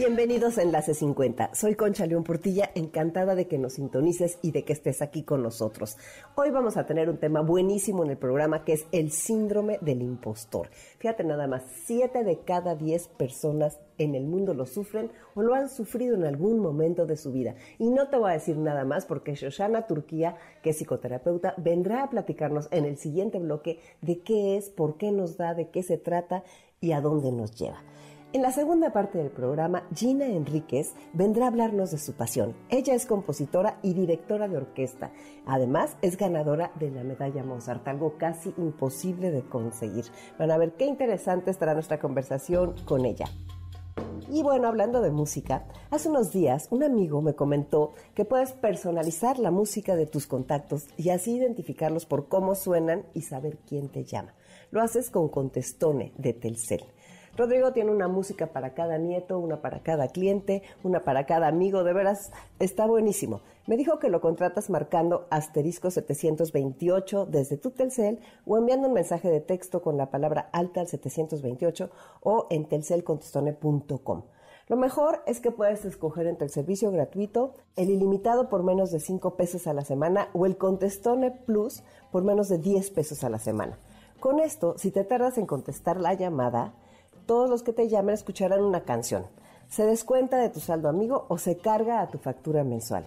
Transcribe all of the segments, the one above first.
Bienvenidos a Enlace 50. Soy Concha León Portilla, encantada de que nos sintonices y de que estés aquí con nosotros. Hoy vamos a tener un tema buenísimo en el programa que es el síndrome del impostor. Fíjate nada más, 7 de cada 10 personas en el mundo lo sufren o lo han sufrido en algún momento de su vida. Y no te voy a decir nada más porque Shoshana Turquía, que es psicoterapeuta, vendrá a platicarnos en el siguiente bloque de qué es, por qué nos da, de qué se trata y a dónde nos lleva. En la segunda parte del programa, Gina Enríquez vendrá a hablarnos de su pasión. Ella es compositora y directora de orquesta. Además, es ganadora de la medalla Mozart, algo casi imposible de conseguir. Van a ver qué interesante estará nuestra conversación con ella. Y bueno, hablando de música, hace unos días un amigo me comentó que puedes personalizar la música de tus contactos y así identificarlos por cómo suenan y saber quién te llama. Lo haces con Contestone de Telcel. Rodrigo tiene una música para cada nieto, una para cada cliente, una para cada amigo, de veras está buenísimo. Me dijo que lo contratas marcando asterisco 728 desde tu Telcel o enviando un mensaje de texto con la palabra alta al 728 o en telcelcontestone.com. Lo mejor es que puedes escoger entre el servicio gratuito, el ilimitado por menos de 5 pesos a la semana o el Contestone Plus por menos de 10 pesos a la semana. Con esto, si te tardas en contestar la llamada, todos los que te llamen escucharán una canción. Se descuenta de tu saldo amigo o se carga a tu factura mensual.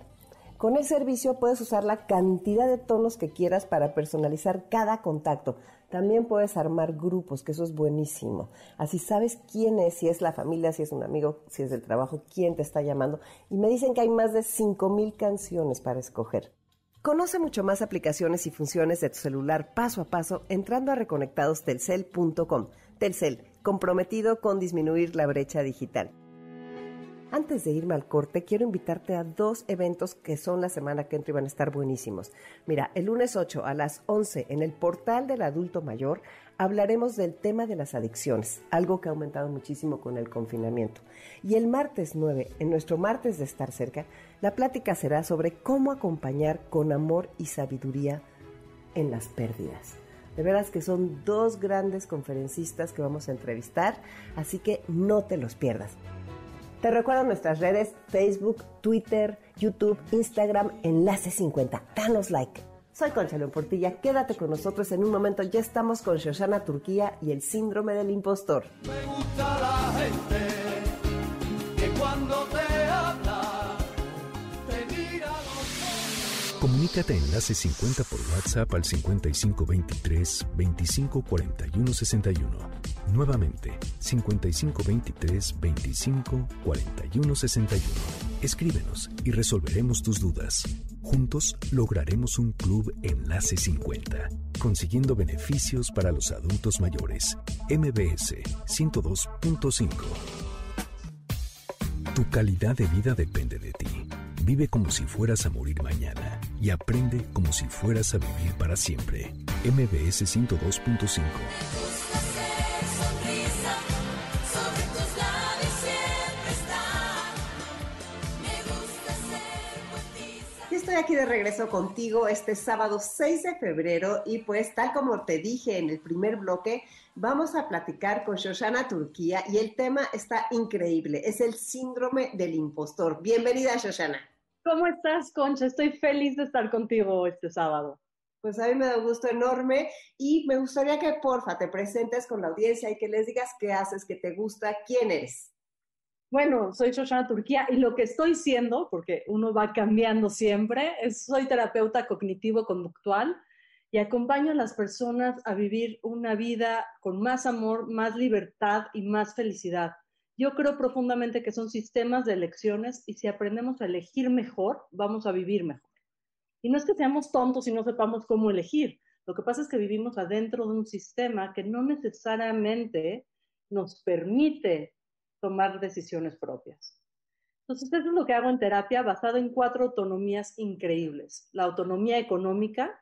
Con el servicio puedes usar la cantidad de tonos que quieras para personalizar cada contacto. También puedes armar grupos, que eso es buenísimo. Así sabes quién es, si es la familia, si es un amigo, si es del trabajo, quién te está llamando. Y me dicen que hay más de 5.000 canciones para escoger. Conoce mucho más aplicaciones y funciones de tu celular paso a paso entrando a reconectadostelcel.com. Telcel comprometido con disminuir la brecha digital. Antes de irme al corte, quiero invitarte a dos eventos que son la semana que entra y van a estar buenísimos. Mira, el lunes 8 a las 11 en el portal del adulto mayor hablaremos del tema de las adicciones, algo que ha aumentado muchísimo con el confinamiento. Y el martes 9, en nuestro martes de estar cerca, la plática será sobre cómo acompañar con amor y sabiduría en las pérdidas. De veras que son dos grandes conferencistas que vamos a entrevistar, así que no te los pierdas. Te recuerdo nuestras redes Facebook, Twitter, YouTube, Instagram, Enlace 50. Danos like. Soy Concha Portilla, quédate con nosotros en un momento. Ya estamos con Shoshana Turquía y el síndrome del impostor. Me gusta la gente Comunícate Enlace 50 por WhatsApp al 5523 254161. Nuevamente, 5523 254161. Escríbenos y resolveremos tus dudas. Juntos lograremos un club Enlace 50, consiguiendo beneficios para los adultos mayores. MBS 102.5. Tu calidad de vida depende de ti. Vive como si fueras a morir mañana y aprende como si fueras a vivir para siempre. MBS 102.5 Estoy aquí de regreso contigo este sábado 6 de febrero y pues tal como te dije en el primer bloque, vamos a platicar con Shoshana Turquía y el tema está increíble, es el síndrome del impostor. Bienvenida Shoshana. ¿Cómo estás, Concha? Estoy feliz de estar contigo este sábado. Pues a mí me da un gusto enorme y me gustaría que porfa te presentes con la audiencia y que les digas qué haces, qué te gusta, quién eres. Bueno, soy Shoshana Turquía y lo que estoy siendo, porque uno va cambiando siempre, es soy terapeuta cognitivo-conductual y acompaño a las personas a vivir una vida con más amor, más libertad y más felicidad. Yo creo profundamente que son sistemas de elecciones y si aprendemos a elegir mejor, vamos a vivir mejor. Y no es que seamos tontos y no sepamos cómo elegir, Lo que pasa es que vivimos adentro de un sistema que no necesariamente nos permite tomar decisiones propias. Entonces, eso es lo que hago en terapia basado en cuatro autonomías increíbles. La autonomía económica,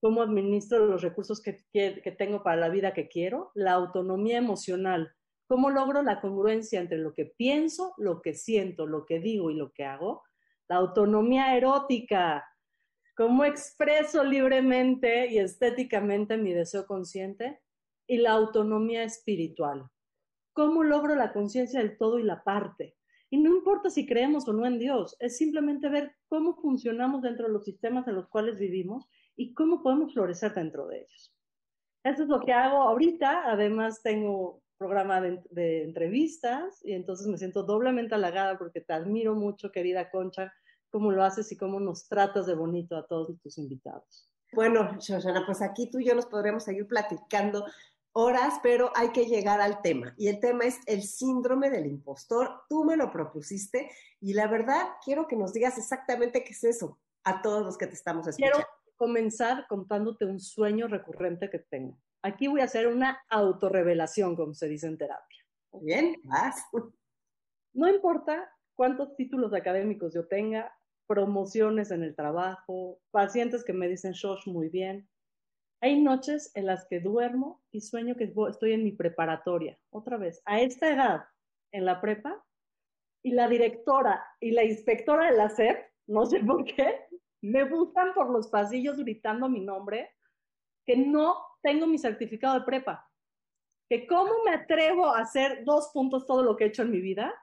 cómo administro los recursos que, que, tengo para la vida que quiero. La autonomía emocional, cómo logro la congruencia entre lo que pienso, lo que siento, lo que digo y lo que hago. La autonomía erótica, cómo expreso libremente y estéticamente mi deseo consciente. Y la autonomía espiritual, cómo logro la conciencia del todo y la parte y no importa si creemos o no en Dios, es simplemente ver cómo funcionamos dentro de los sistemas en los cuales vivimos y cómo podemos florecer dentro de ellos. Eso es lo que hago ahorita. Además, tengo programa de, de, entrevistas y entonces me siento doblemente halagada porque te admiro mucho, querida Concha, cómo lo haces y cómo nos tratas de bonito a todos tus invitados. Bueno, Shoshana, pues aquí tú y yo nos podríamos seguir platicando horas, pero hay que llegar al tema. Y el tema es el síndrome del impostor. Tú me lo propusiste y la verdad quiero que nos digas exactamente qué es eso a todos los que te estamos escuchando. Quiero comenzar contándote un sueño recurrente que tengo. Aquí voy a hacer una autorrevelación, como se dice en terapia. Bien, vas. No importa cuántos títulos académicos yo tenga, promociones en el trabajo, pacientes que me dicen, Shosh, muy bien, hay noches en las que duermo y sueño que estoy en mi preparatoria, otra vez, a esta edad, en la prepa, y la directora y la inspectora de la SEP, no sé por qué, me buscan por los pasillos gritando mi nombre, que no tengo mi certificado de prepa, que cómo me atrevo a hacer dos puntos todo lo que he hecho en mi vida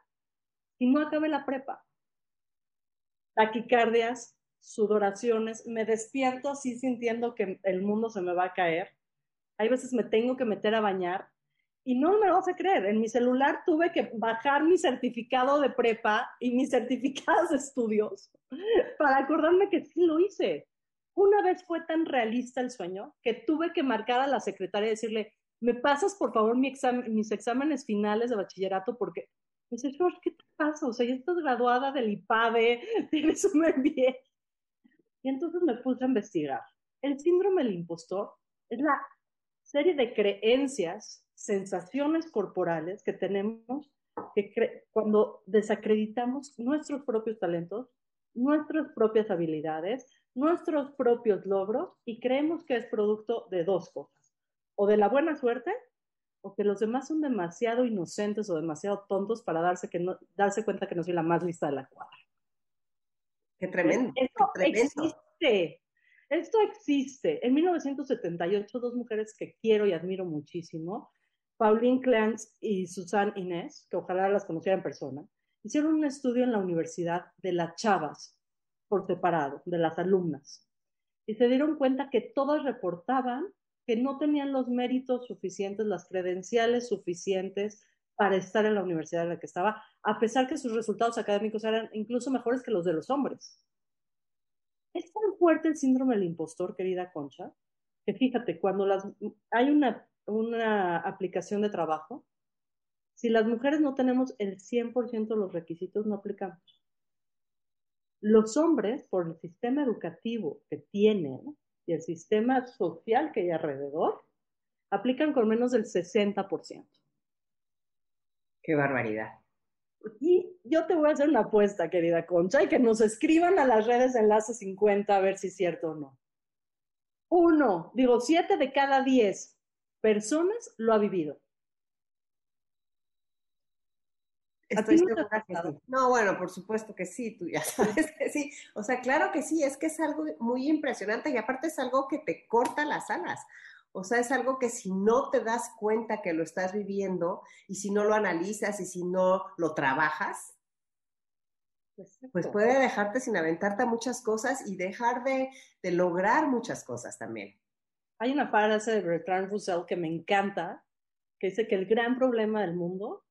y no acabe la prepa. Taquicardias, sudoraciones, me despierto así sintiendo que el mundo se me va a caer. Hay veces me tengo que meter a bañar y no me lo vas a creer. En mi celular tuve que bajar mi certificado de prepa y mis certificados de estudios para acordarme que sí lo hice. Una vez fue tan realista el sueño que tuve que marcar a la secretaria y decirle, ¿me pasas por favor mi examen, mis exámenes finales de bachillerato? Porque me dice, George, ¿qué te pasa? O sea, ya estás graduada del IPADE, tienes un MBA. Y entonces me puse a investigar. El síndrome del impostor es la serie de creencias, sensaciones corporales que tenemos que cuando desacreditamos nuestros propios talentos, nuestras propias habilidades, nuestros propios logros y creemos que es producto de dos cosas, o de la buena suerte o que los demás son demasiado inocentes o demasiado tontos para darse, que no, darse cuenta que no soy la más lista de la cuadra. Qué tremendo. Esto qué tremendo. existe. Esto existe. En 1978, dos mujeres que quiero y admiro muchísimo, Pauline Clance y Susan Inés, que ojalá las conociera en persona, hicieron un estudio en la universidad de las chavas por separado, de las alumnas. Y se dieron cuenta que todas reportaban que no tenían los méritos suficientes, las credenciales suficientes para estar en la universidad en la que estaba, a pesar que sus resultados académicos eran incluso mejores que los de los hombres. Es tan fuerte el síndrome del impostor, querida Concha, que fíjate, cuando hay una, una aplicación de trabajo, si las mujeres no tenemos el 100% de los requisitos, no aplicamos. Los hombres, por el sistema educativo que tienen y el sistema social que hay alrededor, aplican con menos del 60%. Qué barbaridad. Y yo te voy a hacer una apuesta, querida Concha, y que nos escriban a las redes de Enlace 50 a ver si es cierto o no. Uno, digo, siete de cada diez personas lo ha vivido. No, bueno, por supuesto que sí, tú ya sabes que sí. O sea, claro que sí, es que es algo muy impresionante y aparte es algo que te corta las alas. O sea, es algo que si no te das cuenta que lo estás viviendo y si no lo analizas y si no lo trabajas, pues puede dejarte sin aventarte a muchas cosas y dejar de, de lograr muchas cosas también. Hay una frase de Bertrand Russell que me encanta, que dice que el gran problema del mundo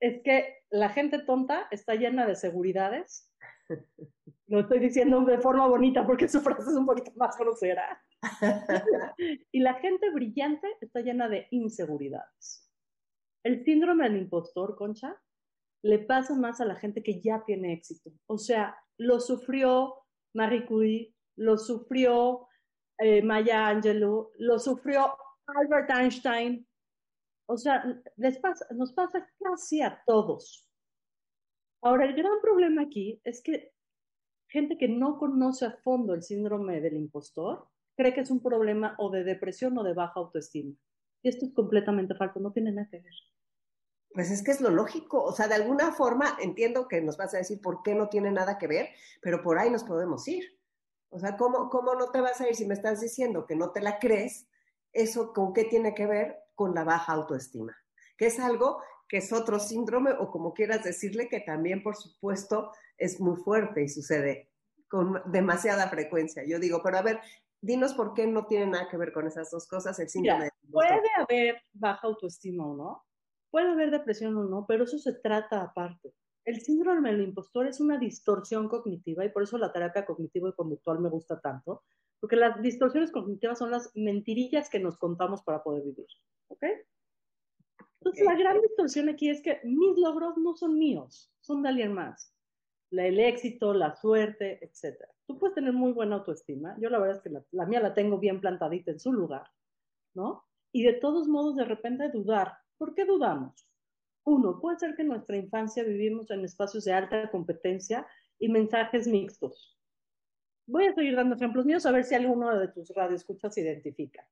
es que la gente tonta está llena de seguridades. Lo estoy diciendo de forma bonita porque su frase es un poquito más grosera. y la gente brillante está llena de inseguridades. El síndrome del impostor, Concha, le pasa más a la gente que ya tiene éxito. O sea, lo sufrió Marie Curie, lo sufrió eh, Maya Angelou, lo sufrió Albert Einstein. O sea, les pasa, nos pasa casi a todos. Ahora, el gran problema aquí es que gente que no conoce a fondo el síndrome del impostor cree que es un problema o de depresión o de baja autoestima. Y esto es completamente falso, no tiene nada que ver. Pues es que es lo lógico, o sea, de alguna forma entiendo que nos vas a decir por qué no tiene nada que ver, pero por ahí nos podemos ir. O sea, ¿cómo, ¿cómo no te vas a ir si me estás diciendo que no te la crees? ¿Eso con qué tiene que ver? Con la baja autoestima, que es algo que es otro síndrome o como quieras decirle, que también, por supuesto, es muy fuerte y sucede con demasiada frecuencia. Yo digo, pero a ver, dinos por qué no tiene nada que ver con esas dos cosas el síndrome. puede haber baja autoestima o no, puede haber depresión o no, pero eso se trata aparte. El síndrome del impostor es una distorsión cognitiva y por eso la terapia cognitivo y conductual me gusta tanto, porque las distorsiones cognitivas son las mentirillas que nos contamos para poder vivir. ¿Ok? Entonces, la gran distorsión aquí es que mis logros no son míos, son de alguien más. El éxito, la suerte, etc. Tú puedes tener muy buena autoestima. Yo la verdad es que la, la mía la tengo bien plantadita en su lugar, ¿no? Y de todos modos, de repente dudar. ¿Por qué dudamos? Uno, puede ser que en nuestra infancia vivimos en espacios de alta competencia y mensajes mixtos. Voy a seguir dando ejemplos míos a ver si alguno de tus radioescuchas se identifica.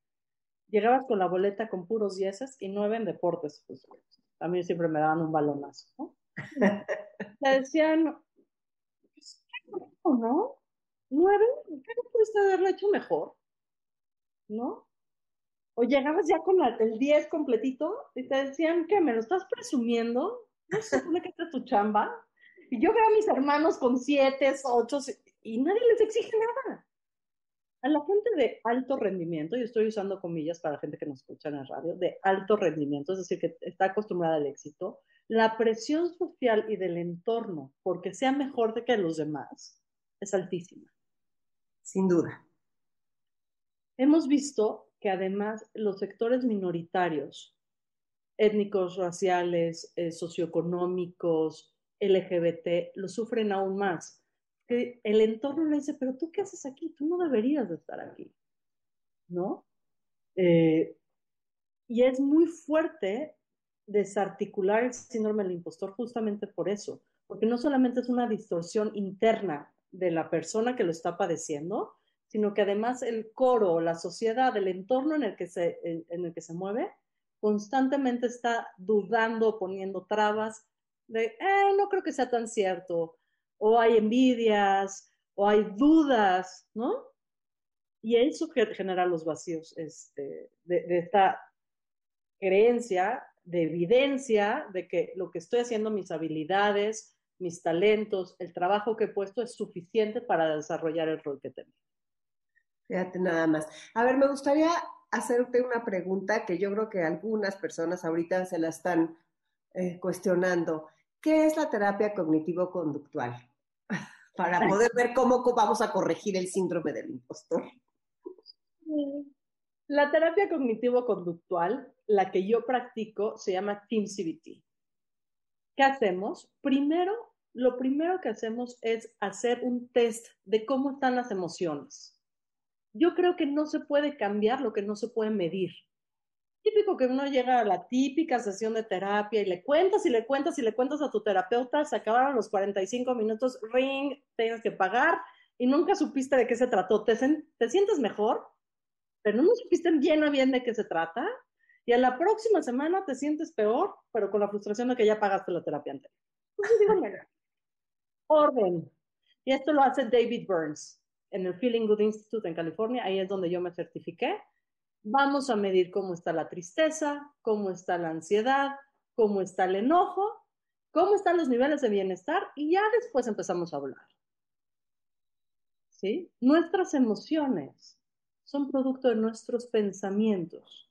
Llegabas con la boleta con puros dieces y nueve en deportes. Pues, a mí siempre me daban un balonazo. ¿no? Te decían, pues, ¿qué no? ¿Nueve? ¿Qué no pudiste haberlo hecho mejor? ¿No? O llegabas ya con el 10 completito y te decían que me lo estás presumiendo, no se supone que esta es tu chamba. Y yo veo a mis hermanos con 7, 8 y nadie les exige nada. A la gente de alto rendimiento, y estoy usando comillas para gente que nos escucha en el radio, de alto rendimiento, es decir, que está acostumbrada al éxito, la presión social y del entorno porque sea mejor de que los demás es altísima. Sin duda. Hemos visto que además los sectores minoritarios, étnicos, raciales, eh, socioeconómicos, LGBT, lo sufren aún más. Que el entorno le dice, pero tú qué haces aquí, tú no deberías de estar aquí, ¿no? Eh, y es muy fuerte desarticular el síndrome del impostor justamente por eso, porque no solamente es una distorsión interna de la persona que lo está padeciendo, sino que además el coro, la sociedad, el entorno en el que se, en el que se mueve, constantemente está dudando, poniendo trabas de, eh, no creo que sea tan cierto, o hay envidias, o hay dudas, ¿no? Y eso genera los vacíos este, de, de esta creencia, de evidencia de que lo que estoy haciendo, mis habilidades, mis talentos, el trabajo que he puesto es suficiente para desarrollar el rol que tengo. Fíjate nada más. A ver, me gustaría hacerte una pregunta que yo creo que algunas personas ahorita se la están eh, cuestionando. ¿Qué es la terapia cognitivo-conductual? Para poder ver cómo vamos a corregir el síndrome del impostor. La terapia cognitivo-conductual, la que yo practico, se llama Team CBT. ¿Qué hacemos? Primero, lo primero que hacemos es hacer un test de cómo están las emociones yo creo que no se puede cambiar lo que no se puede medir. Típico que uno llega a la típica sesión de terapia y le cuentas y le cuentas y le cuentas a tu terapeuta, se acabaron los 45 minutos, ring, tienes que pagar y nunca supiste de qué se trató. ¿Te, te sientes mejor? Pero no supiste bien o bien de qué se trata. Y a la próxima semana te sientes peor, pero con la frustración de que ya pagaste la terapia anterior. Entonces orden. Y esto lo hace David Burns en el Feeling Good Institute en California, ahí es donde yo me certifiqué. Vamos a medir cómo está la tristeza, cómo está la ansiedad, cómo está el enojo, cómo están los niveles de bienestar y ya después empezamos a hablar. ¿Sí? Nuestras emociones son producto de nuestros pensamientos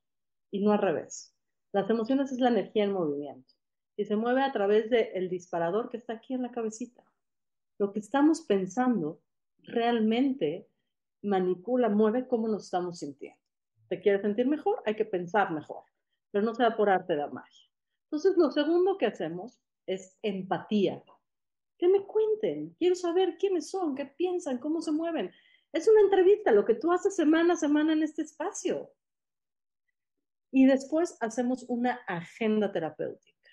y no al revés. Las emociones es la energía en movimiento y se mueve a través del disparador que está aquí en la cabecita. Lo que estamos pensando realmente manipula, mueve cómo nos estamos sintiendo. ¿Te quieres sentir mejor? Hay que pensar mejor, pero no se da por arte de magia. Entonces, lo segundo que hacemos es empatía. Que me cuenten, quiero saber quiénes son, qué piensan, cómo se mueven. Es una entrevista, lo que tú haces semana a semana en este espacio. Y después hacemos una agenda terapéutica.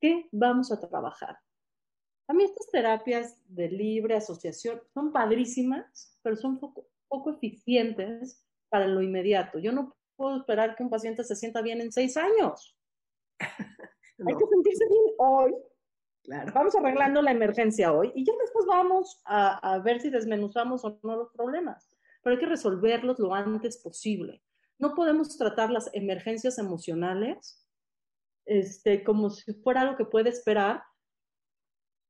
¿Qué vamos a trabajar? A mí estas terapias de libre asociación son padrísimas, pero son poco, poco eficientes para lo inmediato. Yo no puedo esperar que un paciente se sienta bien en seis años. Hay que sentirse bien hoy. Claro. Vamos arreglando la emergencia hoy y ya después vamos a, a ver si desmenuzamos o no los problemas. Pero hay que resolverlos lo antes posible. No podemos tratar las emergencias emocionales este, como si fuera algo que puede esperar.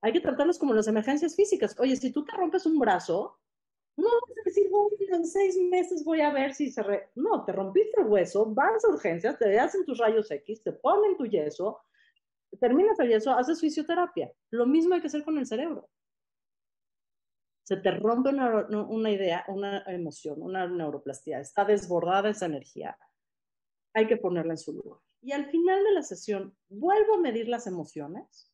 Hay que tratarlos como las emergencias físicas. Oye, si tú te rompes un brazo, no vas a decir, bueno, en seis meses voy a ver si se... Re... No, te rompiste el hueso, vas a urgencias, te hacen tus rayos X, te ponen tu yeso, terminas el yeso, haces fisioterapia. Lo mismo hay que hacer con el cerebro. Se te rompe una, una idea, una emoción, una neuroplastía, está desbordada esa energía. Hay que ponerla en su lugar. Y al final de la sesión, vuelvo a medir las emociones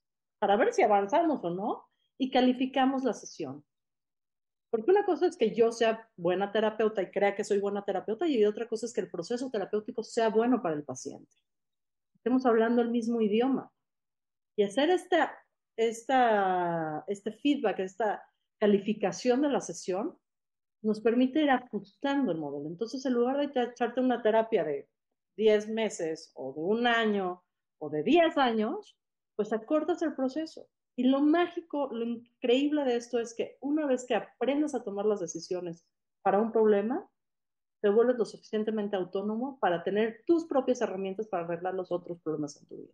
para ver si avanzamos o no y calificamos la sesión. Porque una cosa es que yo sea buena terapeuta y crea que soy buena terapeuta y otra cosa es que el proceso terapéutico sea bueno para el paciente. Estemos hablando el mismo idioma. Y hacer esta, esta, este feedback, esta calificación de la sesión, nos permite ir ajustando el modelo. Entonces, en lugar de echarte una terapia de 10 meses o de un año o de 10 años, pues acortas el proceso. Y lo mágico, lo increíble de esto es que una vez que aprendes a tomar las decisiones para un problema, te vuelves lo suficientemente autónomo para tener tus propias herramientas para arreglar los otros problemas en tu vida.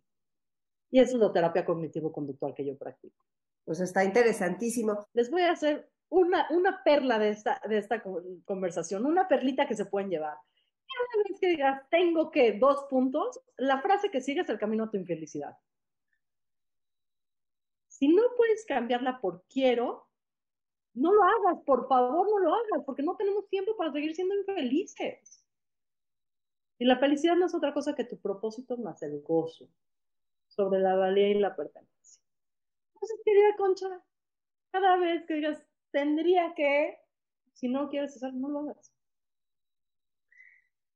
Y eso es la terapia cognitivo-conductual que yo practico. Pues está interesantísimo. Les voy a hacer una, una perla de esta, de esta conversación, una perlita que se pueden llevar. Cada vez que digas, tengo que dos puntos, la frase que sigue es el camino a tu infelicidad. Si no puedes cambiarla por quiero, no lo hagas, por favor no lo hagas, porque no tenemos tiempo para seguir siendo infelices. Y la felicidad no es otra cosa que tu propósito más el gozo sobre la valía y la pertenencia. Entonces, querida Concha, cada vez que digas, tendría que, si no quieres hacer, no lo hagas.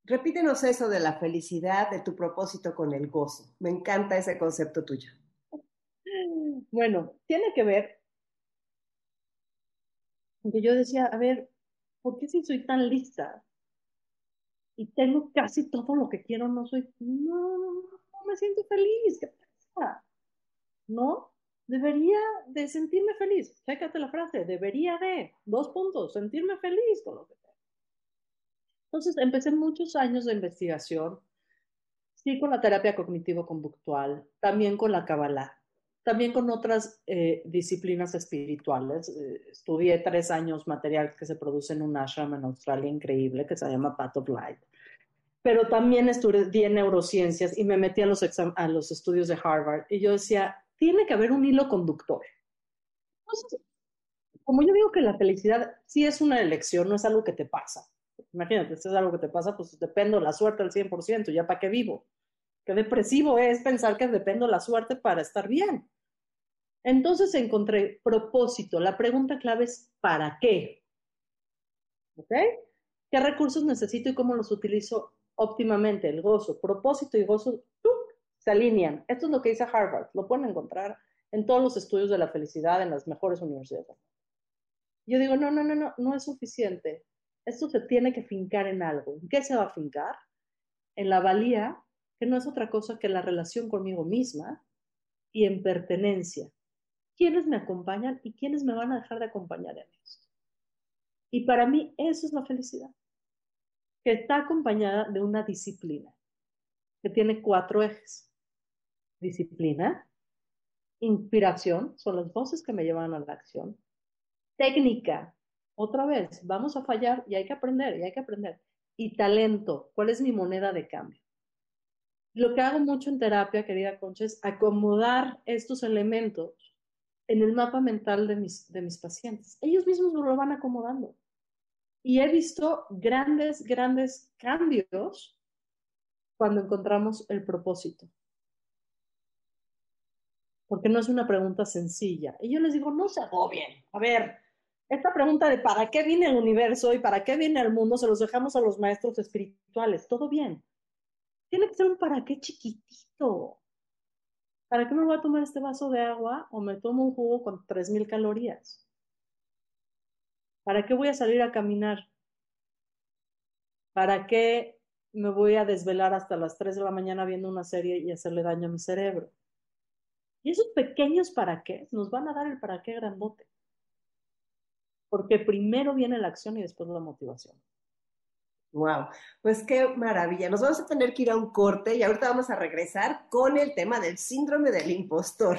Repítenos eso de la felicidad, de tu propósito con el gozo. Me encanta ese concepto tuyo. Bueno, tiene que ver, porque yo decía, a ver, ¿por qué si soy tan lista y tengo casi todo lo que quiero, no soy, no, no me siento feliz? ¿Qué pasa? ¿No? Debería de sentirme feliz. Chécate la frase, debería de, dos puntos, sentirme feliz con lo que tengo. Entonces empecé muchos años de investigación, sí con la terapia cognitivo-conductual, también con la Kabbalah, también con otras eh, disciplinas espirituales. Eh, estudié tres años material que se produce en un ashram en Australia increíble que se llama Path of Light. Pero también estudié neurociencias y me metí a los, a los estudios de Harvard y yo decía, tiene que haber un hilo conductor. Entonces, como yo digo que la felicidad sí es una elección, no es algo que te pasa. Imagínate, si es algo que te pasa, pues dependo de la suerte al 100%, ya para qué vivo. Qué depresivo es pensar que dependo de la suerte para estar bien. Entonces encontré propósito. La pregunta clave es ¿para qué? ¿Ok? ¿Qué recursos necesito y cómo los utilizo óptimamente? El gozo, propósito y gozo se alinean. Esto es lo que dice Harvard. Lo pueden encontrar en todos los estudios de la felicidad en las mejores universidades. Yo digo, no, no, no, no, no es suficiente. Esto se tiene que fincar en algo. ¿En qué se va a fincar? En la valía, que no es otra cosa que la relación conmigo misma, y en pertenencia quiénes me acompañan y quiénes me van a dejar de acompañar en esto. Y para mí eso es la felicidad, que está acompañada de una disciplina, que tiene cuatro ejes. Disciplina, inspiración, son las voces que me llevan a la acción. Técnica, otra vez, vamos a fallar y hay que aprender, y hay que aprender. Y talento, ¿cuál es mi moneda de cambio? Lo que hago mucho en terapia, querida Concha, es acomodar estos elementos en el mapa mental de mis, de mis pacientes. Ellos mismos lo van acomodando. Y he visto grandes, grandes cambios cuando encontramos el propósito. Porque no es una pregunta sencilla. Y yo les digo, no se agobien. A ver, esta pregunta de para qué viene el universo y para qué viene el mundo, se los dejamos a los maestros espirituales. Todo bien. Tiene que ser un para qué chiquitito. ¿Para qué me voy a tomar este vaso de agua o me tomo un jugo con 3.000 calorías? ¿Para qué voy a salir a caminar? ¿Para qué me voy a desvelar hasta las 3 de la mañana viendo una serie y hacerle daño a mi cerebro? Y esos pequeños para qué nos van a dar el para qué grandote. Porque primero viene la acción y después la motivación. Wow, pues qué maravilla. Nos vamos a tener que ir a un corte y ahorita vamos a regresar con el tema del síndrome del impostor.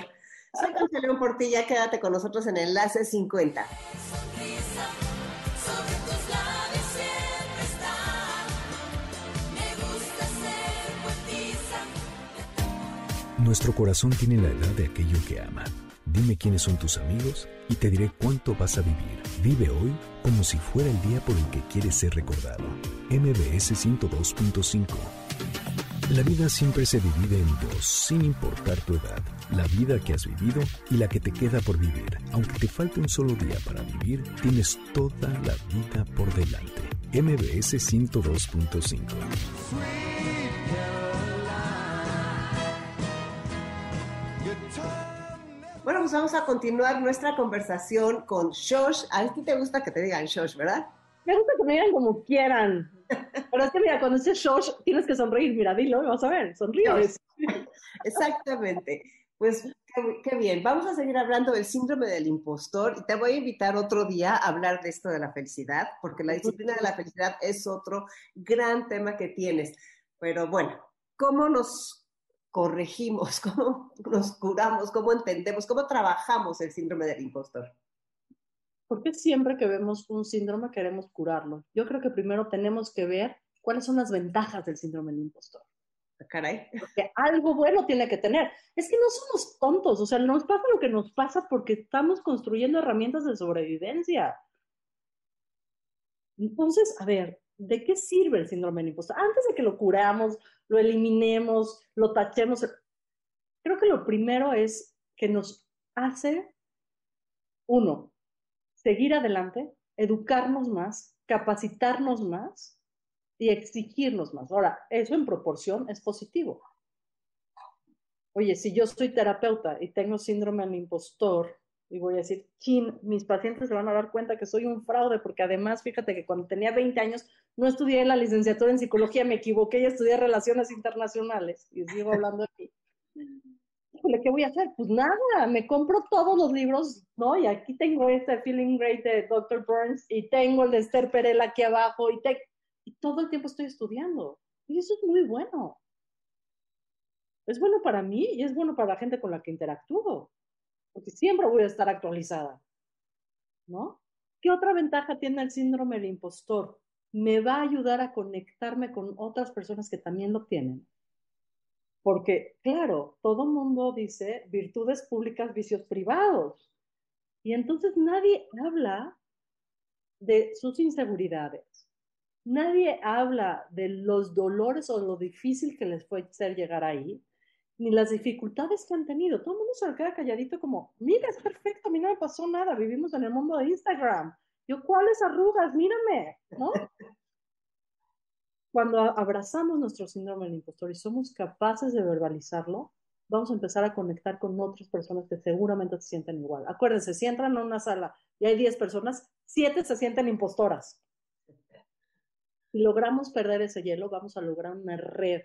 Soy León Portilla, quédate con nosotros en Enlace 50. Nuestro corazón tiene la edad de aquello que ama. Dime quiénes son tus amigos y te diré cuánto vas a vivir. Vive hoy como si fuera el día por el que quieres ser recordado. MBS 102.5 La vida siempre se divide en dos, sin importar tu edad. La vida que has vivido y la que te queda por vivir. Aunque te falte un solo día para vivir, tienes toda la vida por delante. MBS 102.5 Bueno, pues vamos a continuar nuestra conversación con Shosh. A ti te gusta que te digan Shosh, ¿verdad? Me gusta que me digan como quieran. Pero es que mira, cuando dices Shosh, tienes que sonreír. Mira, dilo, vamos a ver, sonríes. Exactamente. Pues qué, qué, bien. Vamos a seguir hablando del síndrome del impostor y te voy a invitar otro día a hablar de esto de la felicidad, porque la disciplina de la felicidad es otro gran tema que tienes. Pero bueno, ¿cómo nos corregimos, cómo nos curamos, cómo entendemos, cómo trabajamos el síndrome del impostor. Porque siempre que vemos un síndrome queremos curarlo. Yo creo que primero tenemos que ver cuáles son las ventajas del síndrome del impostor. Ah, caray. Porque algo bueno tiene que tener. Es que no somos tontos, o sea, nos pasa lo que nos pasa porque estamos construyendo herramientas de sobrevivencia. Entonces, a ver, ¿de qué sirve el síndrome del impostor? Antes de que lo curamos, lo eliminemos, lo tachemos. Creo que lo primero es que nos hace, uno, seguir adelante, educarnos más, capacitarnos más y exigirnos más. Ahora, eso en proporción es positivo. Oye, si yo soy terapeuta y tengo síndrome del impostor, y voy a decir, chin, mis pacientes se van a dar cuenta que soy un fraude, porque además, fíjate que cuando tenía 20 años no estudié la licenciatura en psicología, me equivoqué y estudié relaciones internacionales, y sigo hablando aquí. Híjole, ¿qué voy a hacer? Pues nada, me compro todos los libros, ¿no? Y aquí tengo este Feeling Great de Dr. Burns, y tengo el de Esther Perel aquí abajo, y, te, y todo el tiempo estoy estudiando. Y eso es muy bueno. Es bueno para mí y es bueno para la gente con la que interactúo porque siempre voy a estar actualizada, ¿no? ¿Qué otra ventaja tiene el síndrome del impostor? Me va a ayudar a conectarme con otras personas que también lo tienen. Porque, claro, todo mundo dice virtudes públicas, vicios privados. Y entonces nadie habla de sus inseguridades. Nadie habla de los dolores o lo difícil que les fue ser llegar ahí ni las dificultades que han tenido. Todo el mundo se queda calladito como, mira, es perfecto, a mí no me pasó nada, vivimos en el mundo de Instagram. Yo, ¿cuáles arrugas? Mírame, ¿no? Cuando abrazamos nuestro síndrome del impostor y somos capaces de verbalizarlo, vamos a empezar a conectar con otras personas que seguramente se sienten igual. Acuérdense, si entran a una sala y hay 10 personas, 7 se sienten impostoras. Si logramos perder ese hielo, vamos a lograr una red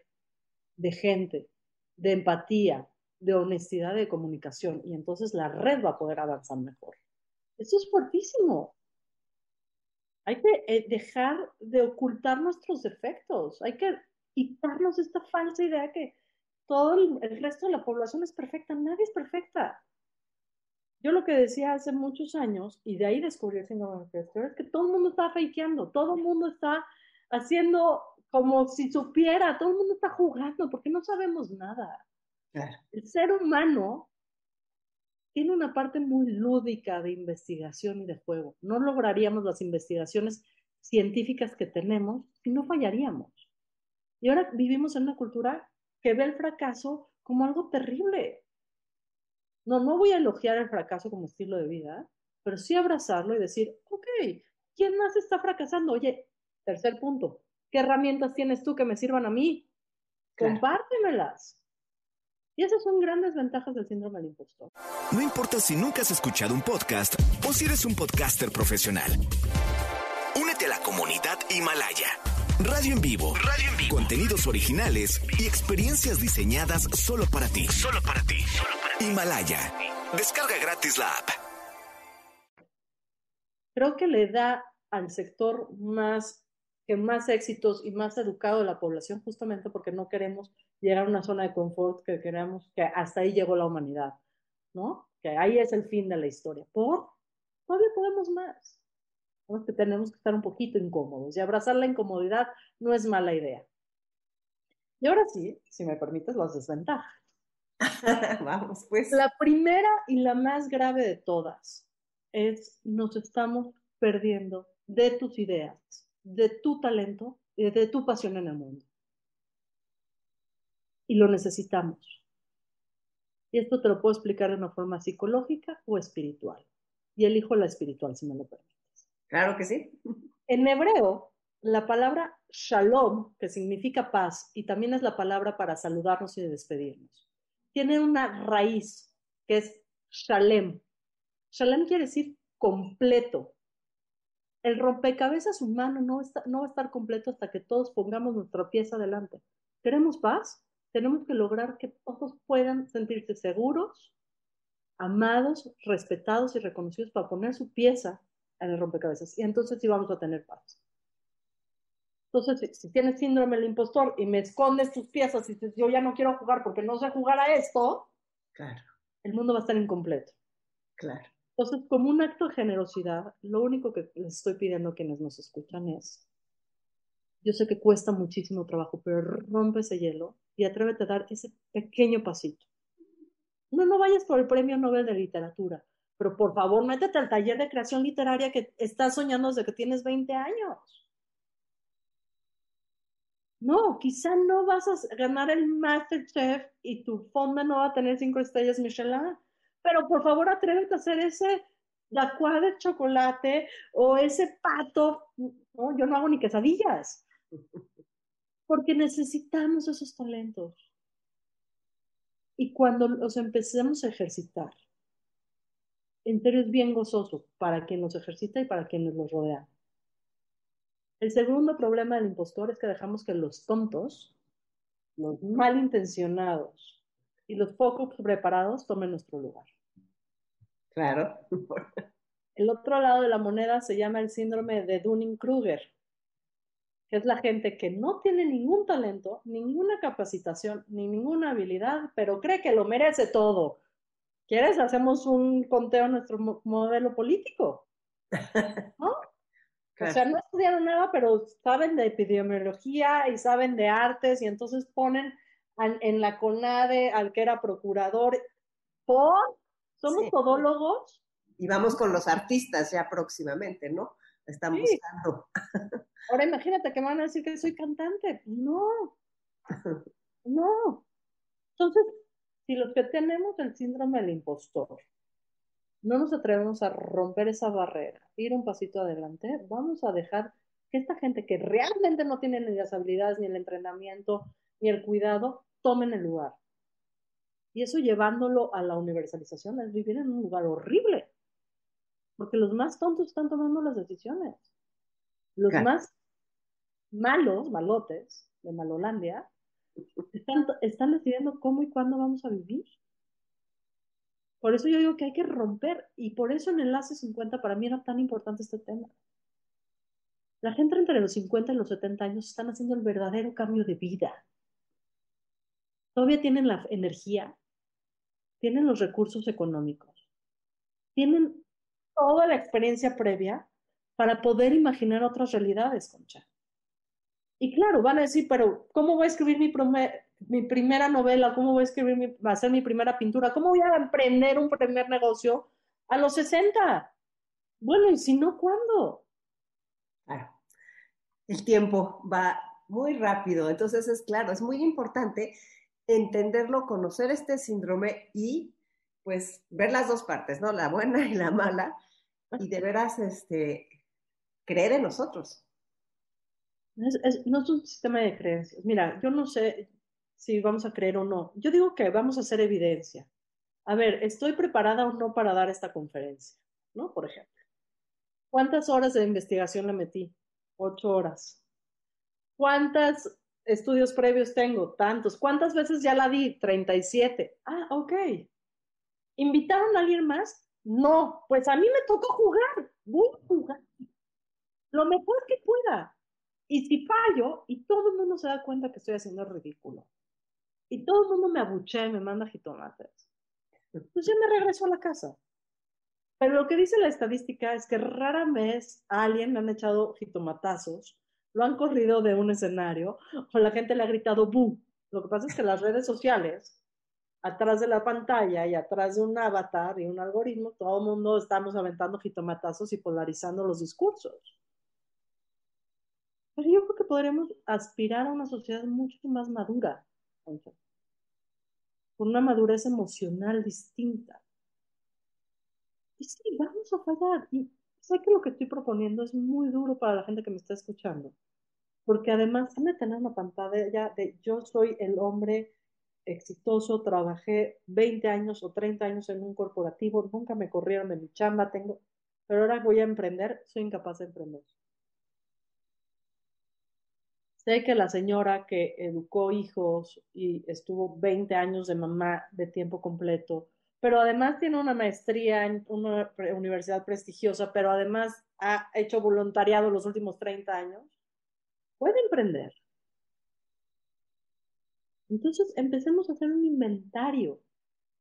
de gente de empatía, de honestidad de comunicación y entonces la red va a poder avanzar mejor. Eso es fuertísimo. Hay que eh, dejar de ocultar nuestros defectos, hay que quitarnos esta falsa idea que todo el, resto de la población es perfecta, nadie es perfecta. Yo lo que decía hace muchos años, y de ahí descubrí el síndrome de es que todo el mundo está fakeando, todo el mundo está haciendo como si supiera, todo el mundo está jugando porque no sabemos nada. El ser humano tiene una parte muy lúdica de investigación y de juego. No lograríamos las investigaciones científicas que tenemos si no fallaríamos. Y ahora vivimos en una cultura que ve el fracaso como algo terrible. No, no voy a elogiar el fracaso como estilo de vida, pero sí abrazarlo y decir, ok, ¿quién más está fracasando? Oye, tercer punto, ¿qué herramientas tienes tú que me sirvan a mí? Compártemelas. Y esas son grandes ventajas del síndrome del impostor. No importa si nunca has escuchado un podcast o si eres un podcaster profesional. Únete a la comunidad Himalaya. Radio en vivo. Radio en vivo. Contenidos originales y experiencias diseñadas solo para ti. Solo para ti. Himalaya. Descarga gratis la app. Creo que le da al sector más que más éxitos y más educado la población justamente porque no queremos llegar a una zona de confort que queremos que hasta ahí llegó la humanidad, ¿no? Que ahí es el fin de la historia. ¿Por? Todavía podemos más. ¿no? Que tenemos que estar un poquito incómodos y abrazar la incomodidad no es mala idea. Y ahora sí, si me permites, las desventajas. Vamos, pues. La primera y la más grave de todas es nos estamos perdiendo de tus ideas, de tu talento y de tu pasión en el mundo. Y lo necesitamos. Y esto te lo puedo explicar de una forma psicológica o espiritual. Y elijo la espiritual, si me lo permites. Claro que sí. En hebreo, la palabra shalom, que significa paz, y también es la palabra para saludarnos y despedirnos, tiene una raíz que es shalem. Shalem quiere decir completo, el rompecabezas humano no, está, no va a estar completo hasta que todos pongamos nuestra pieza adelante. ¿Queremos paz? Tenemos que lograr que todos puedan sentirse seguros, amados, respetados y reconocidos para poner su pieza en el rompecabezas. Y entonces sí vamos a tener paz. Entonces, si, tienes síndrome del impostor y me escondes tus piezas y dices, yo ya no quiero jugar porque no sé jugar a esto, claro. el mundo va a estar incompleto. Claro. Entonces, como un acto de generosidad, lo único que les estoy pidiendo a quienes nos escuchan es, yo sé que cuesta muchísimo trabajo, pero rompe ese hielo y atrévete a dar ese pequeño pasito. No, no vayas por el premio Nobel de Literatura, pero por favor, métete al taller de creación literaria que estás soñando desde que tienes 20 años. No, quizá no vas a ganar el Masterchef y tu fonda no va a tener cinco estrellas Michelin, pero por favor atrévete a hacer ese la de chocolate o ese pato. No, yo no hago ni quesadillas. Porque necesitamos esos talentos. Y cuando los empecemos a ejercitar, en serio es bien gozoso para quien los ejercita y para quienes los rodean. El segundo problema del impostor es que dejamos que los tontos, los malintencionados, y los poco preparados tomen nuestro lugar. Claro. El otro lado de la moneda se llama el síndrome de Dunning-Kruger, que es la gente que no tiene ningún talento, ninguna capacitación, ni ninguna habilidad, pero cree que lo merece todo. ¿Quieres? Hacemos un conteo en nuestro modelo político. ¿No? O sea, no estudiaron nada, pero saben de epidemiología y saben de artes y entonces ponen en la CONADE al que era procurador. ¿Por? ¿Somos todólogos? Y vamos con los artistas ya próximamente, ¿no? Están buscando. Ahora imagínate que me van a decir que soy cantante. No. No. Entonces, si los que tenemos el síndrome del impostor no nos atrevemos a romper esa barrera, ir un pasito adelante, vamos a dejar que esta gente que realmente no tiene ni las habilidades, ni el entrenamiento, ni el cuidado, tomen el lugar. Y eso llevándolo a la universalización es vivir en un lugar horrible. Porque los más tontos están tomando las decisiones. Los más malos, malotes, de Malolandia, están, están decidiendo cómo y cuándo vamos a vivir. Por eso yo digo que hay que romper, y por eso en Enlace 50 para mí era tan importante este tema. La gente entre los 50 y los 70 años están haciendo el verdadero cambio de vida todavía tienen la energía, tienen los recursos económicos, tienen toda la experiencia previa para poder imaginar otras realidades, Concha. Y claro, van a decir, pero ¿cómo voy a escribir mi, mi primera novela? ¿Cómo voy a escribir mi, a hacer mi primera pintura? ¿Cómo voy a emprender un primer negocio a los 60? Bueno, y si no, ¿cuándo? Claro. El tiempo va muy rápido, entonces es claro, es muy importante entenderlo, conocer este síndrome y pues ver las dos partes, ¿no? La buena y la mala, y de veras este, creer en nosotros. No es un sistema de creencias. Mira, yo no sé si vamos a creer o no. Yo digo que vamos a hacer evidencia. A ver, ¿estoy preparada o no para dar esta conferencia? ¿No? Por ejemplo. ¿Cuántas horas de investigación le metí? Ocho horas. ¿Cuántos estudios previos tengo? Tantos. ¿Cuántas veces ya la di? 37. Ah, ok. ¿Invitaron a alguien más? No. Pues a mí me tocó jugar. Voy a jugar. Lo mejor que pueda. Y si fallo, y todo el mundo se da cuenta que estoy haciendo ridículo, y todo el mundo me abuchea y me manda jitomates, pues ya me regreso a la casa. Pero lo que dice la estadística es que rara vez a alguien le han echado jitomatazos, lo han corrido de un escenario, o la gente le ha gritado ¡bu! Lo que pasa es que las redes sociales, atrás de la pantalla y atrás de un avatar y un algoritmo, todo el mundo estamos aventando jitomatazos y polarizando los discursos. Pero yo creo que podremos aspirar a una sociedad mucho más madura, con una madurez emocional distinta. Y sí, vamos a fallar. Y sé que lo que estoy proponiendo es muy duro para la gente que me está escuchando, porque además han de tener una pantalla de yo soy el hombre exitoso, trabajé 20 años o 30 años en un corporativo, nunca me corrieron de mi chamba, tengo, pero ahora voy a emprender, soy incapaz de emprender. Sé que la señora que educó hijos y estuvo 20 años de mamá de tiempo completo, pero además tiene una maestría en una universidad prestigiosa, pero además ha hecho voluntariado los últimos 30 años, puede emprender. Entonces, empecemos a hacer un inventario,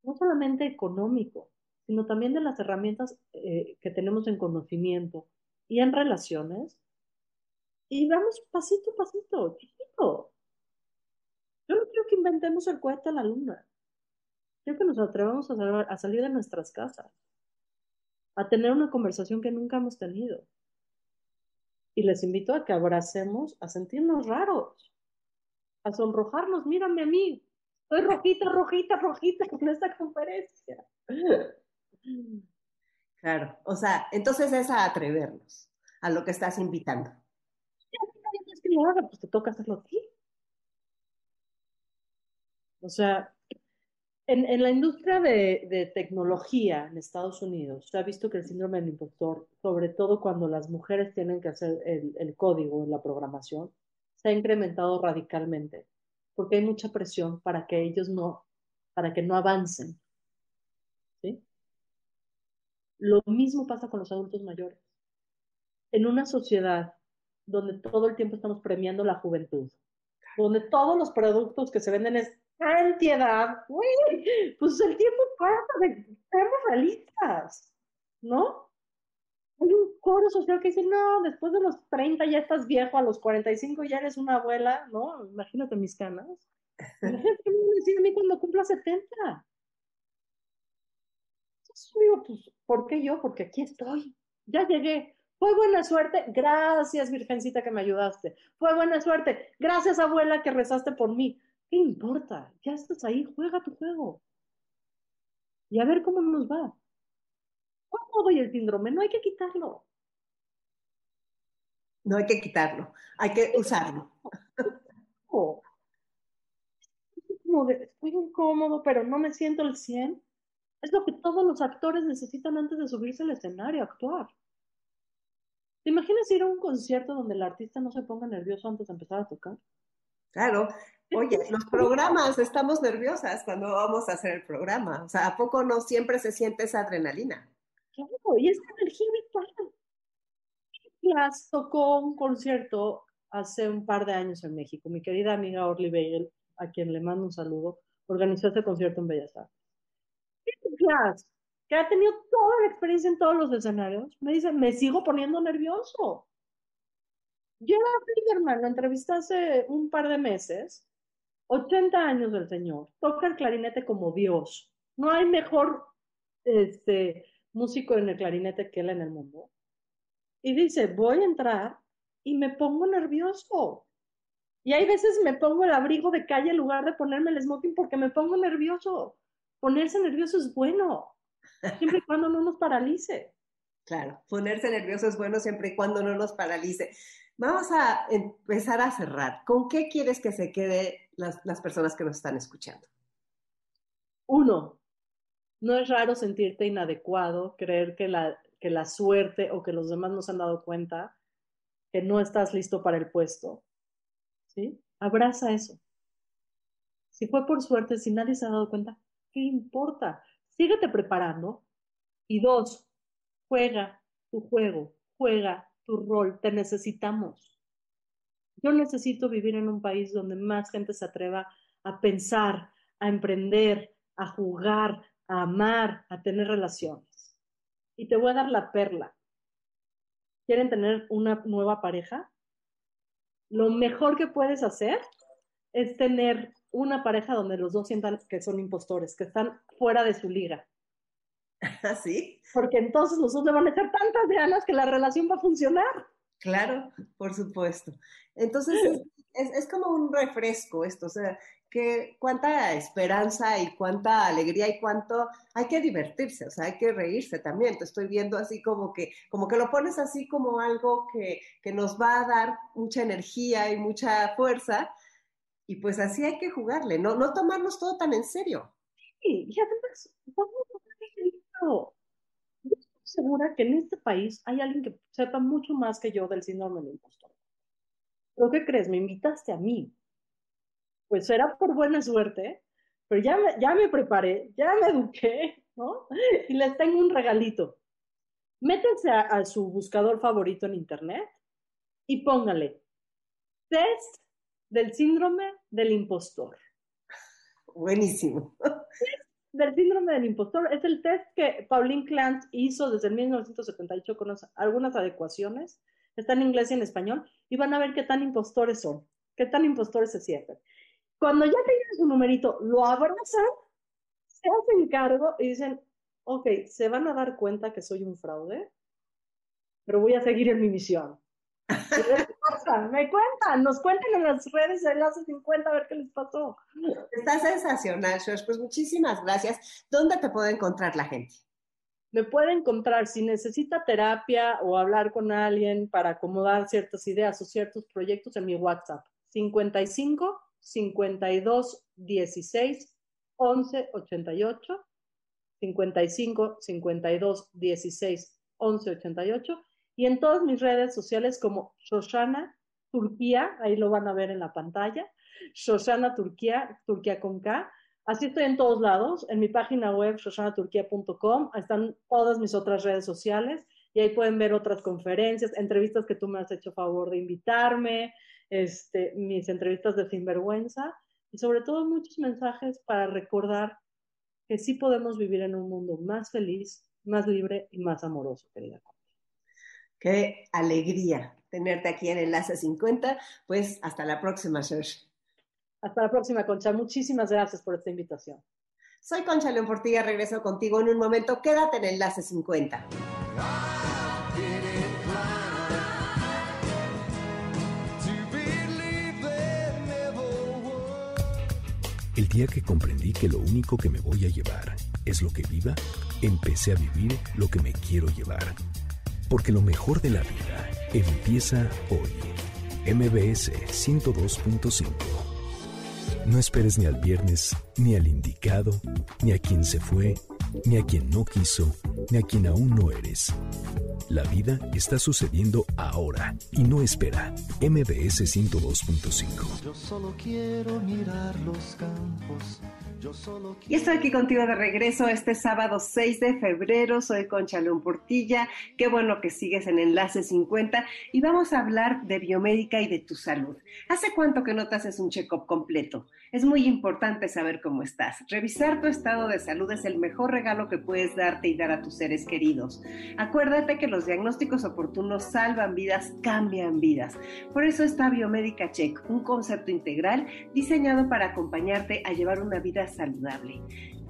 no solamente económico, sino también de las herramientas eh, que tenemos en conocimiento y en relaciones y vamos pasito a pasito, chiquito. Yo no quiero que inventemos el cohete a la luna. Quiero que nos atrevamos a, a salir de nuestras casas, a tener una conversación que nunca hemos tenido. Y les invito a que abracemos, a sentirnos raros, a sonrojarnos. Mírame a mí, estoy rojita, rojita, rojita con esta conferencia. Claro, o sea, entonces es a atrevernos a lo que estás invitando pues te toca hacerlo a ti. O sea, en, en la industria de, de, tecnología en Estados Unidos se ha visto que el síndrome del impostor, sobre todo cuando las mujeres tienen que hacer el, el código la programación, se ha incrementado radicalmente, porque hay mucha presión para que ellos no, para que no avancen. ¿sí? Lo mismo pasa con los adultos mayores. En una sociedad donde todo el tiempo estamos premiando la juventud, donde todos los productos que se venden es antiedad, pues el tiempo pasa, de, seamos realistas, ¿no? Hay un coro social que dice, no, después de los 30 ya estás viejo, a los 45 ya eres una abuela, ¿no? Imagínate mis canas. Imagínate qué me decir a mí cuando cumpla 70. Entonces digo, pues, ¿por qué yo? Porque aquí estoy. Ya llegué. Fue buena suerte, gracias Virgencita que me ayudaste. Fue buena suerte, gracias abuela que rezaste por mí. ¿Qué importa? Ya estás ahí, juega tu juego. Y a ver cómo nos va. ¿Cómo voy el síndrome? No hay que quitarlo. No hay que quitarlo, hay que usarlo. Como de, estoy incómodo, pero no me siento el 100. Es lo que todos los actores necesitan antes de subirse al escenario, actuar. ¿Te imaginas ir a un concierto donde el artista no se ponga nervioso antes de empezar a tocar? Claro. Oye, los programas, estamos nerviosas cuando vamos a hacer el programa. O sea, ¿a poco no siempre se siente esa adrenalina? Claro, y esa energía vital. Las tocó un concierto hace un par de años en México. Mi querida amiga Orly Bagel, a quien le mando un saludo, organizó este concierto en Bellas Artes. Class que ha tenido toda la experiencia en todos los escenarios, me dice, me sigo poniendo nervioso. Lleva Friedman, lo entrevisté hace un par de meses, 80 años del señor, toca el clarinete como Dios. No hay mejor este, músico en el clarinete que él en el mundo. Y dice, voy a entrar y me pongo nervioso. Y hay veces me pongo el abrigo de calle en lugar de ponerme el smoking porque me pongo nervioso. Ponerse nervioso es bueno siempre y cuando no nos paralice. Claro, ponerse nervioso es bueno siempre y cuando no nos paralice. Vamos a empezar a cerrar. ¿Con qué quieres que se quede las, las personas que nos están escuchando? Uno, no es raro sentirte inadecuado, creer que la, que la suerte o que los demás no se han dado cuenta que no estás listo para el puesto. ¿Sí? Abraza eso. Si fue por suerte, si nadie se ha dado cuenta, ¿qué importa? Síguete preparando. Y dos, Juega tu juego, juega rol, te necesitamos. Yo necesito vivir en un país donde más gente se atreva a pensar, a emprender, a jugar, a amar, a tener relaciones. Y te voy a dar la perla. ¿Quieren tener una nueva pareja? Lo mejor que puedes hacer es tener una pareja donde los dos sientan que son impostores, que están fuera de su liga. ¿Sí? Porque entonces los dos le van a echar tantas ganas que la relación va a funcionar. Claro, por supuesto. Entonces es, es, como un refresco esto, o sea, que cuánta esperanza y cuánta alegría y cuánto hay que divertirse, o sea, hay que reírse también. Te estoy viendo así como que, como que lo pones así como algo que, que nos va a dar mucha energía y mucha fuerza. Y pues así hay que jugarle, no, no tomarnos todo tan en serio. Sí, y además, vamos yo estoy segura que en este país hay alguien que sepa mucho más que yo del síndrome del impostor. ¿Pero qué crees? Me invitaste a mí. Pues era por buena suerte, pero ya me, ya me preparé, ya me eduqué, ¿no? Y les tengo un regalito. Métanse a, a su buscador favorito en internet y póngale test del síndrome del impostor. Buenísimo del síndrome del impostor. Es el test que Pauline Clance hizo desde 1978 con algunas adecuaciones. Está en inglés y en español. Y van a ver qué tan impostores son, qué tan impostores se sienten. Cuando ya tienen su numerito, lo abrazan, se hacen cargo y dicen, ok, se van a dar cuenta que soy un fraude, pero voy a seguir en mi misión. Me cuentan, nos cuentan en las redes de Enlace 50 a ver qué les pasó. Está sensacional, Shosh. Pues muchísimas gracias. ¿Dónde te puede encontrar la gente? Me puede encontrar si necesita terapia o hablar con alguien para acomodar ciertas ideas o ciertos proyectos en mi WhatsApp. 55 52 16 11 88 55 52 16 11 88 y en todas mis redes sociales como Shoshana Turquía, ahí lo van a ver en la pantalla, Shoshana Turquía, Turquía con K. Así estoy en todos lados, en mi página web shoshanaturquía.com, están todas mis otras redes sociales y ahí pueden ver otras conferencias, entrevistas que tú me has hecho favor de invitarme, este, mis entrevistas de sinvergüenza y sobre todo muchos mensajes para recordar que sí podemos vivir en un mundo más feliz, más libre y más amoroso, querida. Qué alegría tenerte aquí en Enlace 50. Pues hasta la próxima, Serge. Hasta la próxima, Concha. Muchísimas gracias por esta invitación. Soy Concha León Portilla, regreso contigo en un momento. Quédate en Enlace 50. El día que comprendí que lo único que me voy a llevar es lo que viva, empecé a vivir lo que me quiero llevar porque lo mejor de la vida empieza hoy. MBS 102.5. No esperes ni al viernes, ni al indicado, ni a quien se fue, ni a quien no quiso, ni a quien aún no eres. La vida está sucediendo ahora y no espera. MBS 102.5. Yo solo quiero mirar los campos y estoy aquí contigo de regreso este sábado 6 de febrero. Soy Concha León Portilla. Qué bueno que sigues en Enlace 50 y vamos a hablar de biomédica y de tu salud. ¿Hace cuánto que no te haces un check-up completo? Es muy importante saber cómo estás. Revisar tu estado de salud es el mejor regalo que puedes darte y dar a tus seres queridos. Acuérdate que los diagnósticos oportunos salvan vidas, cambian vidas. Por eso está Biomédica Check, un concepto integral diseñado para acompañarte a llevar una vida saludable.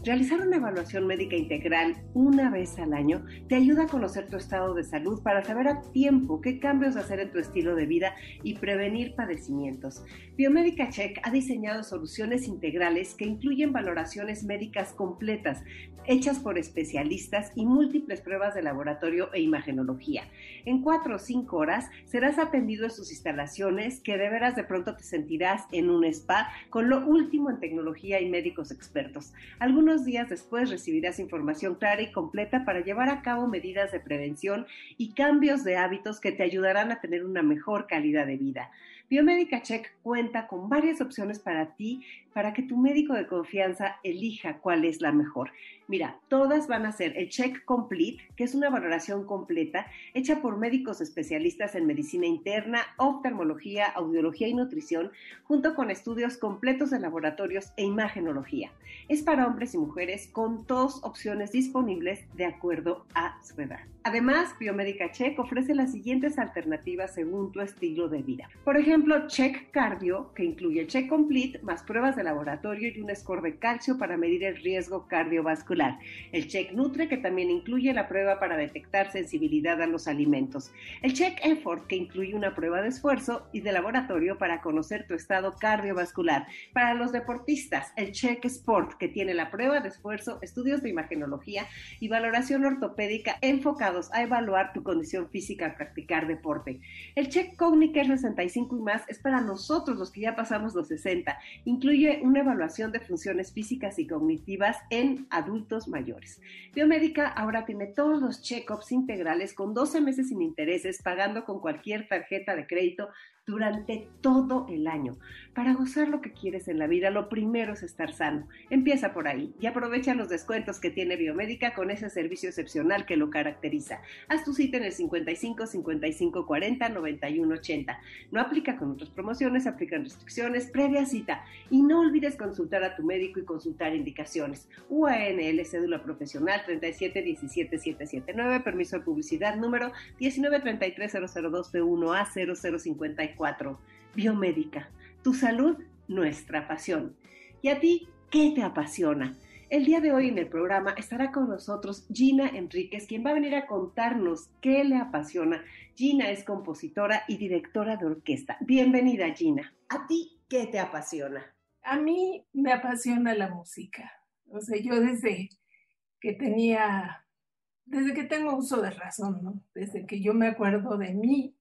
Realizar una evaluación médica integral una vez al año te ayuda a conocer tu estado de salud para saber a tiempo qué cambios hacer en tu estilo de vida y prevenir padecimientos. Biomédica Check ha diseñado soluciones integrales que incluyen valoraciones médicas completas, hechas por especialistas y múltiples pruebas de laboratorio e imagenología. En cuatro o cinco horas serás atendido en sus instalaciones que de veras de pronto te sentirás en un spa con lo último en tecnología y médicos expertos. Algunos días después recibirás información clara y completa para llevar a cabo medidas de prevención y cambios de hábitos que te ayudarán a tener una mejor calidad de vida. Biomédica Check cuenta con varias opciones para ti, para que tu médico de confianza elija cuál es la mejor. Mira, todas van a ser el Check Complete, que es una valoración completa hecha por médicos especialistas en medicina interna, oftalmología, audiología y nutrición, junto con estudios completos de laboratorios e imagenología. Es para hombres y mujeres con dos opciones disponibles de acuerdo a su edad. Además, Biomédica Check ofrece las siguientes alternativas según tu estilo de vida. Por ejemplo, Check Cardio, que incluye el Check Complete, más pruebas de laboratorio y un score de calcio para medir el riesgo cardiovascular. El Check Nutre, que también incluye la prueba para detectar sensibilidad a los alimentos. El Check Effort, que incluye una prueba de esfuerzo y de laboratorio para conocer tu estado cardiovascular. Para los deportistas, el Check Sport, que tiene la prueba de esfuerzo, estudios de imagenología y valoración ortopédica enfocada a evaluar tu condición física al practicar deporte. El Check Cognicare 65 y más es para nosotros los que ya pasamos los 60. Incluye una evaluación de funciones físicas y cognitivas en adultos mayores. Biomédica ahora tiene todos los check-ups integrales con 12 meses sin intereses, pagando con cualquier tarjeta de crédito durante todo el año. Para gozar lo que quieres en la vida, lo primero es estar sano. Empieza por ahí y aprovecha los descuentos que tiene Biomédica con ese servicio excepcional que lo caracteriza. Haz tu cita en el 55 55 40 91 80. No aplica con otras promociones, aplican restricciones, previa cita. Y no olvides consultar a tu médico y consultar indicaciones. UANL, cédula profesional 37 17 779, permiso de publicidad número 1933 002 P1A 0054. Biomédica tu salud, nuestra pasión. ¿Y a ti qué te apasiona? El día de hoy en el programa estará con nosotros Gina Enríquez, quien va a venir a contarnos qué le apasiona. Gina es compositora y directora de orquesta. Bienvenida, Gina. ¿A ti qué te apasiona? A mí me apasiona la música. O sea, yo desde que tenía, desde que tengo uso de razón, ¿no? Desde que yo me acuerdo de mí,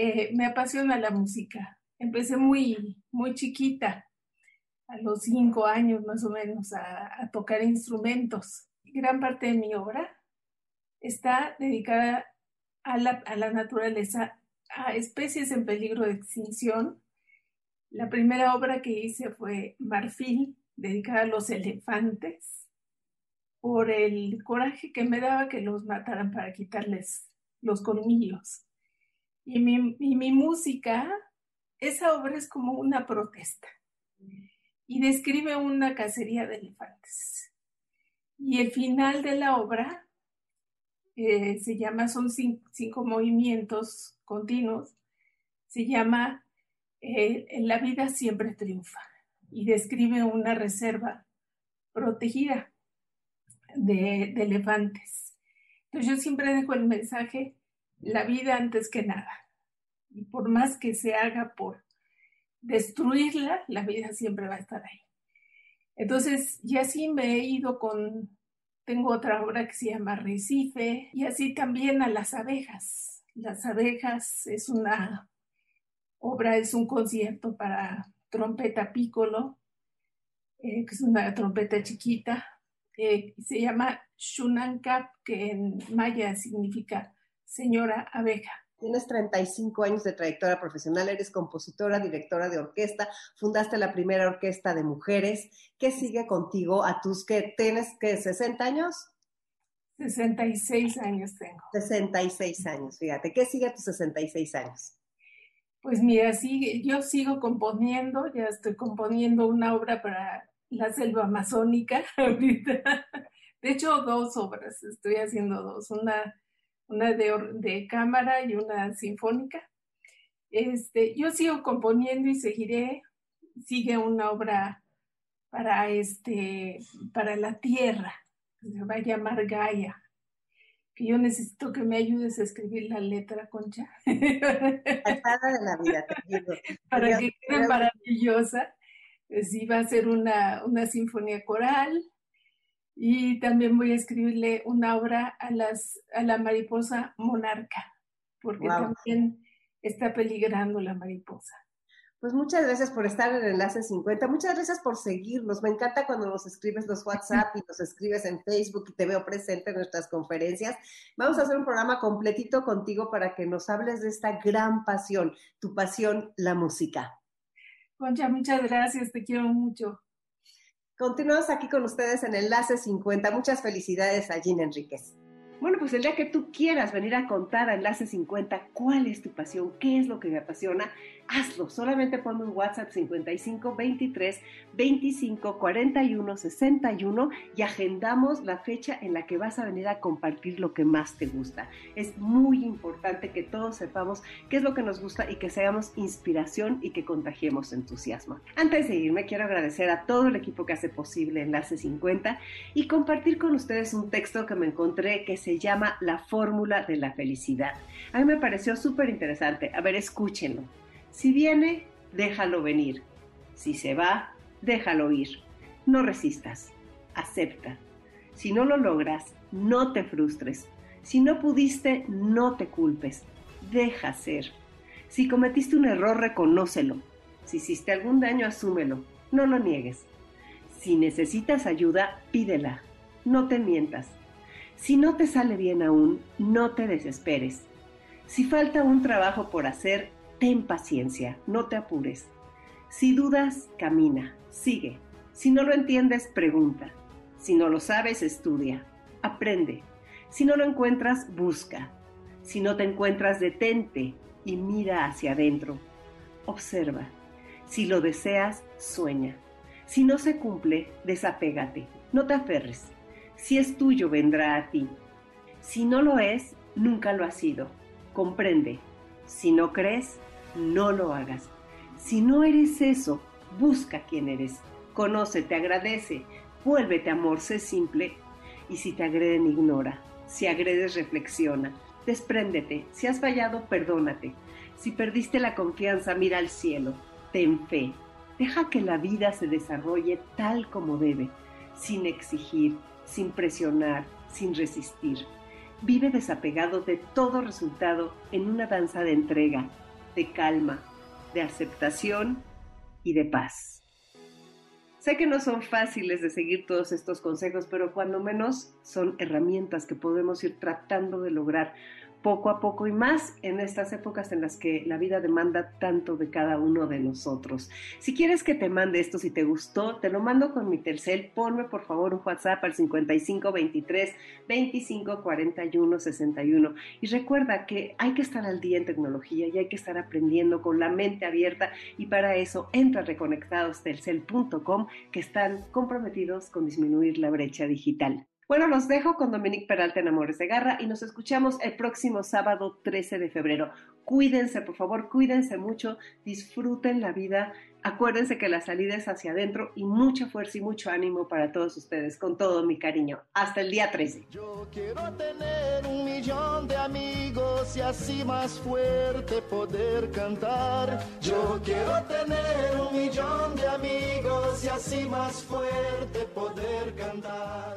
eh, me apasiona la música empecé muy, muy chiquita, a los cinco años más o menos, a, tocar instrumentos. Gran parte de mi obra está dedicada a la, a la naturaleza, a especies en peligro de extinción. La primera obra que hice fue Marfil, dedicada a los elefantes, por el coraje que me daba que los mataran para quitarles los colmillos. Y mi, música esa obra es como una protesta y describe una cacería de elefantes. Y el final de la obra eh, se llama, son cinco, movimientos continuos, se llama eh, La vida siempre triunfa y describe una reserva protegida de, de elefantes. Entonces yo siempre dejo el mensaje, la vida antes que nada y por más que se haga por destruirla, la vida siempre va a estar ahí. Entonces, y así me he ido con, tengo otra obra que se llama Recife, y así también a las abejas. Las abejas es una obra, es un concierto para trompeta piccolo, eh, que es una trompeta chiquita, eh, se llama Shunankap, que en maya significa señora abeja. Tienes 35 años de trayectoria profesional, eres compositora, directora de orquesta, fundaste la primera orquesta de mujeres. ¿Qué sigue contigo a tus que tienes que 60 años? 66 años tengo. 66 años, fíjate. ¿Qué sigue a tus 66 años? Pues mira, sigue, yo sigo componiendo, ya estoy componiendo una obra para la selva amazónica ahorita. De hecho, dos obras, estoy haciendo dos. Una una de, cámara y una sinfónica. Este, yo sigo componiendo y seguiré, sigue una obra para, este, para la tierra, se va a llamar Gaia. Que yo necesito que me ayudes a escribir la letra, Concha. De Para que quede maravillosa. Sí, va a ser una, una sinfonía coral y también voy a escribirle una obra a, las, a la mariposa monarca, porque también está peligrando la mariposa. Pues muchas gracias por estar en Enlace 50. Muchas gracias por seguirnos. Me encanta cuando nos escribes los WhatsApp y nos escribes en Facebook y te veo presente en nuestras conferencias. Vamos a hacer un programa completito contigo para que nos hables de esta gran pasión, tu pasión, la música. Concha, muchas gracias. Te quiero mucho. Continuamos aquí con ustedes en Enlace 50. Muchas felicidades a Gina Enríquez. Bueno, pues el día que tú quieras venir a contar a Enlace 50 cuál es tu pasión, qué es lo que me apasiona, hazlo. Solamente ponme un WhatsApp 55 23 25 41 61 y agendamos la fecha en la que vas a venir a compartir lo que más te gusta. Es muy importante que todos sepamos qué es lo que nos gusta y que seamos inspiración y que contagiemos entusiasmo. Antes de irme, quiero agradecer a todo el equipo que hace posible Enlace 50 y compartir con ustedes un texto que me encontré que se llama La fórmula de la felicidad. A mí me pareció súper interesante. A ver, escúchenlo. Si viene, déjalo venir. Si se va, déjalo ir. No resistas, acepta. Si no lo logras, no te frustres. Si no pudiste, no te culpes. Deja ser. Si cometiste un error, reconócelo. Si hiciste algún daño, asúmelo. No lo niegues. Si necesitas ayuda, pídela. No te mientas. Si no te sale bien aún, no te desesperes. Si falta un trabajo por hacer, ten paciencia, no te apures. Si dudas, camina, sigue. Si no lo entiendes, pregunta. Si no lo sabes, estudia, aprende. Si no lo encuentras, busca. Si no te encuentras, detente y mira hacia adentro. Observa. Si lo deseas, sueña. Si no se cumple, desapégate. No te aferres. Si es tuyo, vendrá a ti. Si no lo es, nunca lo ha sido. Comprende. Si no crees, no lo hagas. Si no eres eso, busca quién eres. Conócete, agradece, vuélvete amor, sé simple. Y si te agreden, ignora. Si agredes, reflexiona. Despréndete. Si has fallado, perdónate. Si perdiste la confianza, mira al cielo. Ten fe. Deja que la vida se desarrolle tal como debe, sin exigir, sin presionar, sin resistir. Vive desapegado de todo resultado en una danza de entrega, de calma, de aceptación y de paz. Sé que no son fáciles de seguir todos estos consejos, pero cuando menos son herramientas que podemos ir tratando de lograr poco a poco y más en estas épocas en las que la vida demanda tanto de cada uno de nosotros. Si quieres que te mande esto, si te gustó, te lo mando con mi tercel. Ponme por favor un WhatsApp al 55 23 25 41 61. Y recuerda que hay que estar al día en tecnología y hay que estar aprendiendo con la mente abierta y para eso entra a reconectadostelcel.com que están comprometidos con disminuir la brecha digital. Bueno, los dejo con Dominique Peralta en Amores de Garra y nos escuchamos el próximo sábado 13 de febrero. Cuídense, por favor, cuídense mucho, disfruten la vida. Acuérdense que la salida es hacia adentro y mucha fuerza y mucho ánimo para todos ustedes, con todo mi cariño. Hasta el día 13. Yo quiero tener un millón de amigos y así más fuerte poder cantar. Yo quiero tener un millón de amigos y así más fuerte poder cantar.